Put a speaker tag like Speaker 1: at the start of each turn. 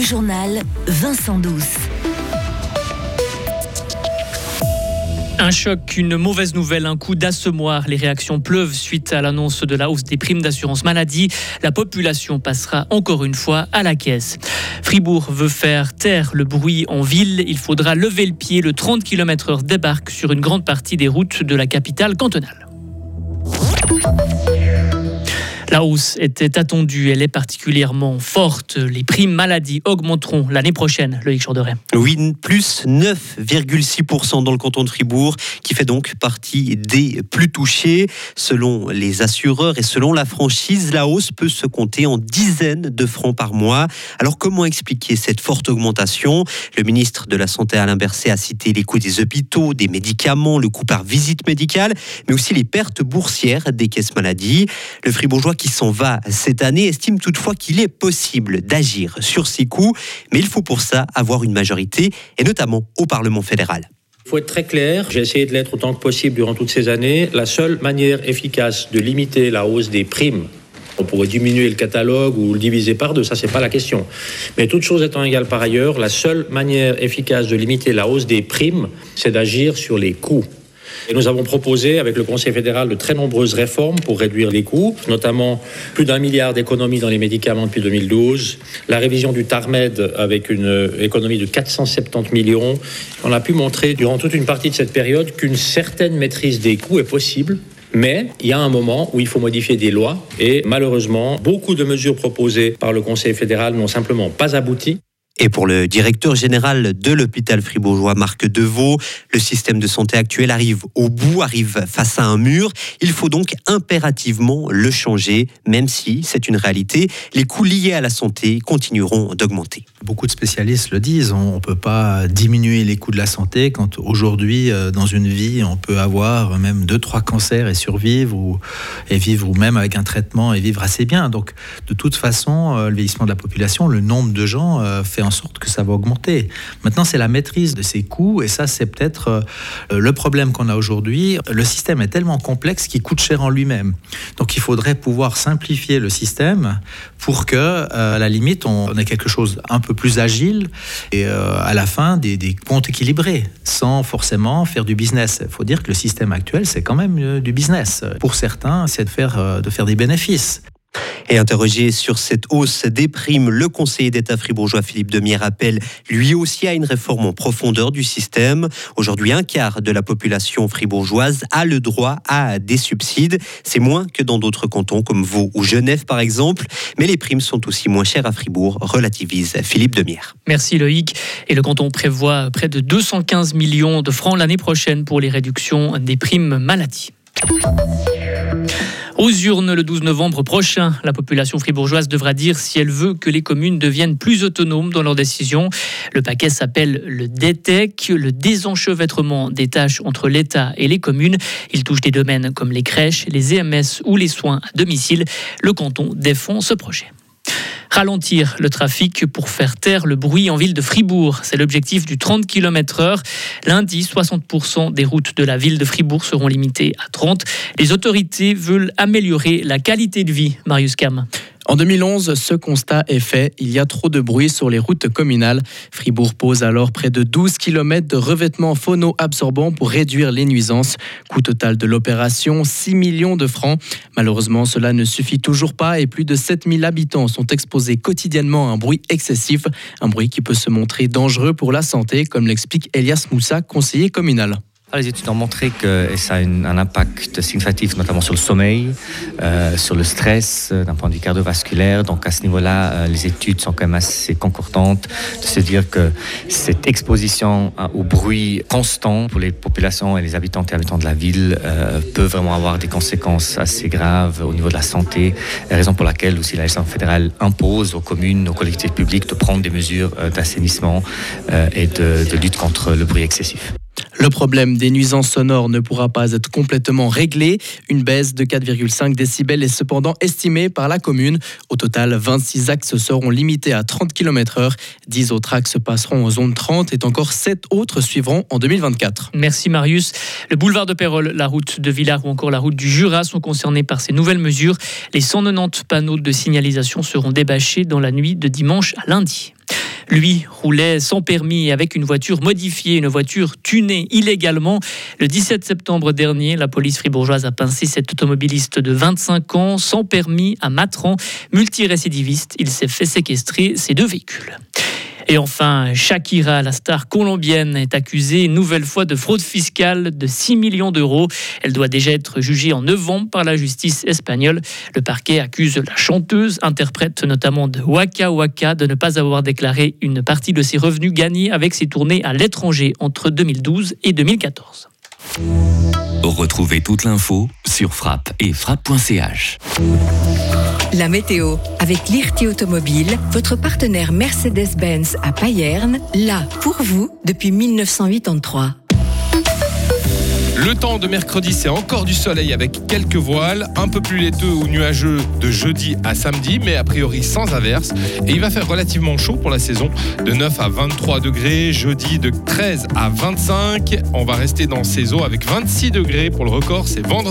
Speaker 1: Le journal Vincent Douce.
Speaker 2: Un choc, une mauvaise nouvelle, un coup d'assommoir. Les réactions pleuvent suite à l'annonce de la hausse des primes d'assurance maladie. La population passera encore une fois à la caisse. Fribourg veut faire taire le bruit en ville. Il faudra lever le pied. Le 30 km/h débarque sur une grande partie des routes de la capitale cantonale. La hausse était attendue, elle est particulièrement forte. Les primes maladie augmenteront l'année prochaine, Loïc Chorderet.
Speaker 3: Oui, plus 9,6% dans le canton de Fribourg, qui fait donc partie des plus touchés. Selon les assureurs et selon la franchise, la hausse peut se compter en dizaines de francs par mois. Alors comment expliquer cette forte augmentation? Le ministre de la Santé Alain Berset a cité les coûts des hôpitaux, des médicaments, le coût par visite médicale, mais aussi les pertes boursières des caisses maladie. Le fribourgeois qui s'en va cette année estime toutefois qu'il est possible d'agir sur ces coûts, mais il faut pour ça avoir une majorité, et notamment au Parlement fédéral.
Speaker 4: Il faut être très clair, j'ai essayé de l'être autant que possible durant toutes ces années. La seule manière efficace de limiter la hausse des primes on pourrait diminuer le catalogue ou le diviser par deux, ça c'est pas la question. Mais toute chose étant égale par ailleurs, la seule manière efficace de limiter la hausse des primes, c'est d'agir sur les coûts. Nous avons proposé avec le Conseil fédéral de très nombreuses réformes pour réduire les coûts, notamment plus d'un milliard d'économies dans les médicaments depuis 2012, la révision du TARMED avec une économie de 470 millions. On a pu montrer durant toute une partie de cette période qu'une certaine maîtrise des coûts est possible. Mais il y a un moment où il faut modifier des lois et malheureusement, beaucoup de mesures proposées par le Conseil fédéral n'ont simplement pas abouti.
Speaker 3: Et pour le directeur général de l'hôpital fribourgeois, Marc Deveau, le système de santé actuel arrive au bout, arrive face à un mur. Il faut donc impérativement le changer, même si c'est une réalité. Les coûts liés à la santé continueront d'augmenter.
Speaker 5: Beaucoup de spécialistes le disent, on ne peut pas diminuer les coûts de la santé quand aujourd'hui, euh, dans une vie, on peut avoir même deux, trois cancers et survivre, ou, et vivre, ou même avec un traitement et vivre assez bien. Donc, de toute façon, euh, le vieillissement de la population, le nombre de gens euh, fait en sorte que ça va augmenter. Maintenant, c'est la maîtrise de ces coûts, et ça, c'est peut-être euh, le problème qu'on a aujourd'hui. Le système est tellement complexe qu'il coûte cher en lui-même. Donc, il faudrait pouvoir simplifier le système pour que, euh, à la limite, on ait quelque chose un peu plus agile et euh, à la fin des, des, comptes équilibrés, sans forcément faire du business. Il faut dire que le système actuel, c'est quand même du business. Pour certains, c'est de faire, de faire des bénéfices.
Speaker 3: Et interrogé sur cette hausse des primes, le conseiller d'État fribourgeois Philippe Demier appelle lui aussi à une réforme en profondeur du système. Aujourd'hui, un quart de la population fribourgeoise a le droit à des subsides. C'est moins que dans d'autres cantons comme Vaud ou Genève par exemple. Mais les primes sont aussi moins chères à Fribourg, relativise Philippe Demière.
Speaker 2: Merci Loïc. Et le canton prévoit près de 215 millions de francs l'année prochaine pour les réductions des primes maladie. Aux urnes le 12 novembre prochain, la population fribourgeoise devra dire si elle veut que les communes deviennent plus autonomes dans leurs décisions. Le paquet s'appelle le DETEC, le désenchevêtrement des tâches entre l'État et les communes. Il touche des domaines comme les crèches, les EMS ou les soins à domicile. Le canton défend ce projet ralentir le trafic pour faire taire le bruit en ville de Fribourg. C'est l'objectif du 30 km/h. Lundi, 60% des routes de la ville de Fribourg seront limitées à 30. Les autorités veulent améliorer la qualité de vie. Marius Cam.
Speaker 6: En 2011, ce constat est fait. Il y a trop de bruit sur les routes communales. Fribourg pose alors près de 12 km de revêtements phono-absorbants pour réduire les nuisances. Coût total de l'opération, 6 millions de francs. Malheureusement, cela ne suffit toujours pas et plus de 7000 habitants sont exposés quotidiennement à un bruit excessif. Un bruit qui peut se montrer dangereux pour la santé, comme l'explique Elias Moussa, conseiller communal.
Speaker 7: Les études ont montré que ça a un impact significatif, notamment sur le sommeil, euh, sur le stress, euh, d'un point de vue cardiovasculaire. Donc à ce niveau-là, euh, les études sont quand même assez concordantes de se dire que cette exposition au bruit constant pour les populations et les habitants et habitants de la ville peut vraiment avoir des conséquences assez graves au niveau de la santé. Raison pour laquelle aussi la législation fédérale impose aux communes, aux collectivités publiques de prendre des mesures d'assainissement et de lutte contre le bruit excessif.
Speaker 6: Le problème des nuisances sonores ne pourra pas être complètement réglé. Une baisse de 4,5 décibels est cependant estimée par la commune. Au total, 26 axes seront limités à 30 km/h. 10 autres axes passeront en zone 30 et encore 7 autres suivront en 2024.
Speaker 2: Merci Marius. Le boulevard de Pérol, la route de Villars ou encore la route du Jura sont concernés par ces nouvelles mesures. Les 190 panneaux de signalisation seront débâchés dans la nuit de dimanche à lundi. Lui roulait sans permis avec une voiture modifiée, une voiture tunée illégalement. Le 17 septembre dernier, la police fribourgeoise a pincé cet automobiliste de 25 ans sans permis à Matran, multirécidiviste. Il s'est fait séquestrer ses deux véhicules. Et enfin, Shakira, la star colombienne, est accusée une nouvelle fois de fraude fiscale de 6 millions d'euros. Elle doit déjà être jugée en novembre par la justice espagnole. Le parquet accuse la chanteuse, interprète notamment de Waka Waka, de ne pas avoir déclaré une partie de ses revenus gagnés avec ses tournées à l'étranger entre 2012 et 2014.
Speaker 8: Retrouvez toute l'info sur frappe et frappe.ch.
Speaker 1: La météo avec l'IRT Automobile, votre partenaire Mercedes-Benz à Payerne, là pour vous depuis 1983.
Speaker 9: Le temps de mercredi, c'est encore du soleil avec quelques voiles, un peu plus laiteux ou nuageux de jeudi à samedi, mais a priori sans averse. Et il va faire relativement chaud pour la saison, de 9 à 23 degrés, jeudi de 13 à 25. On va rester dans ces eaux avec 26 degrés pour le record, c'est vendredi.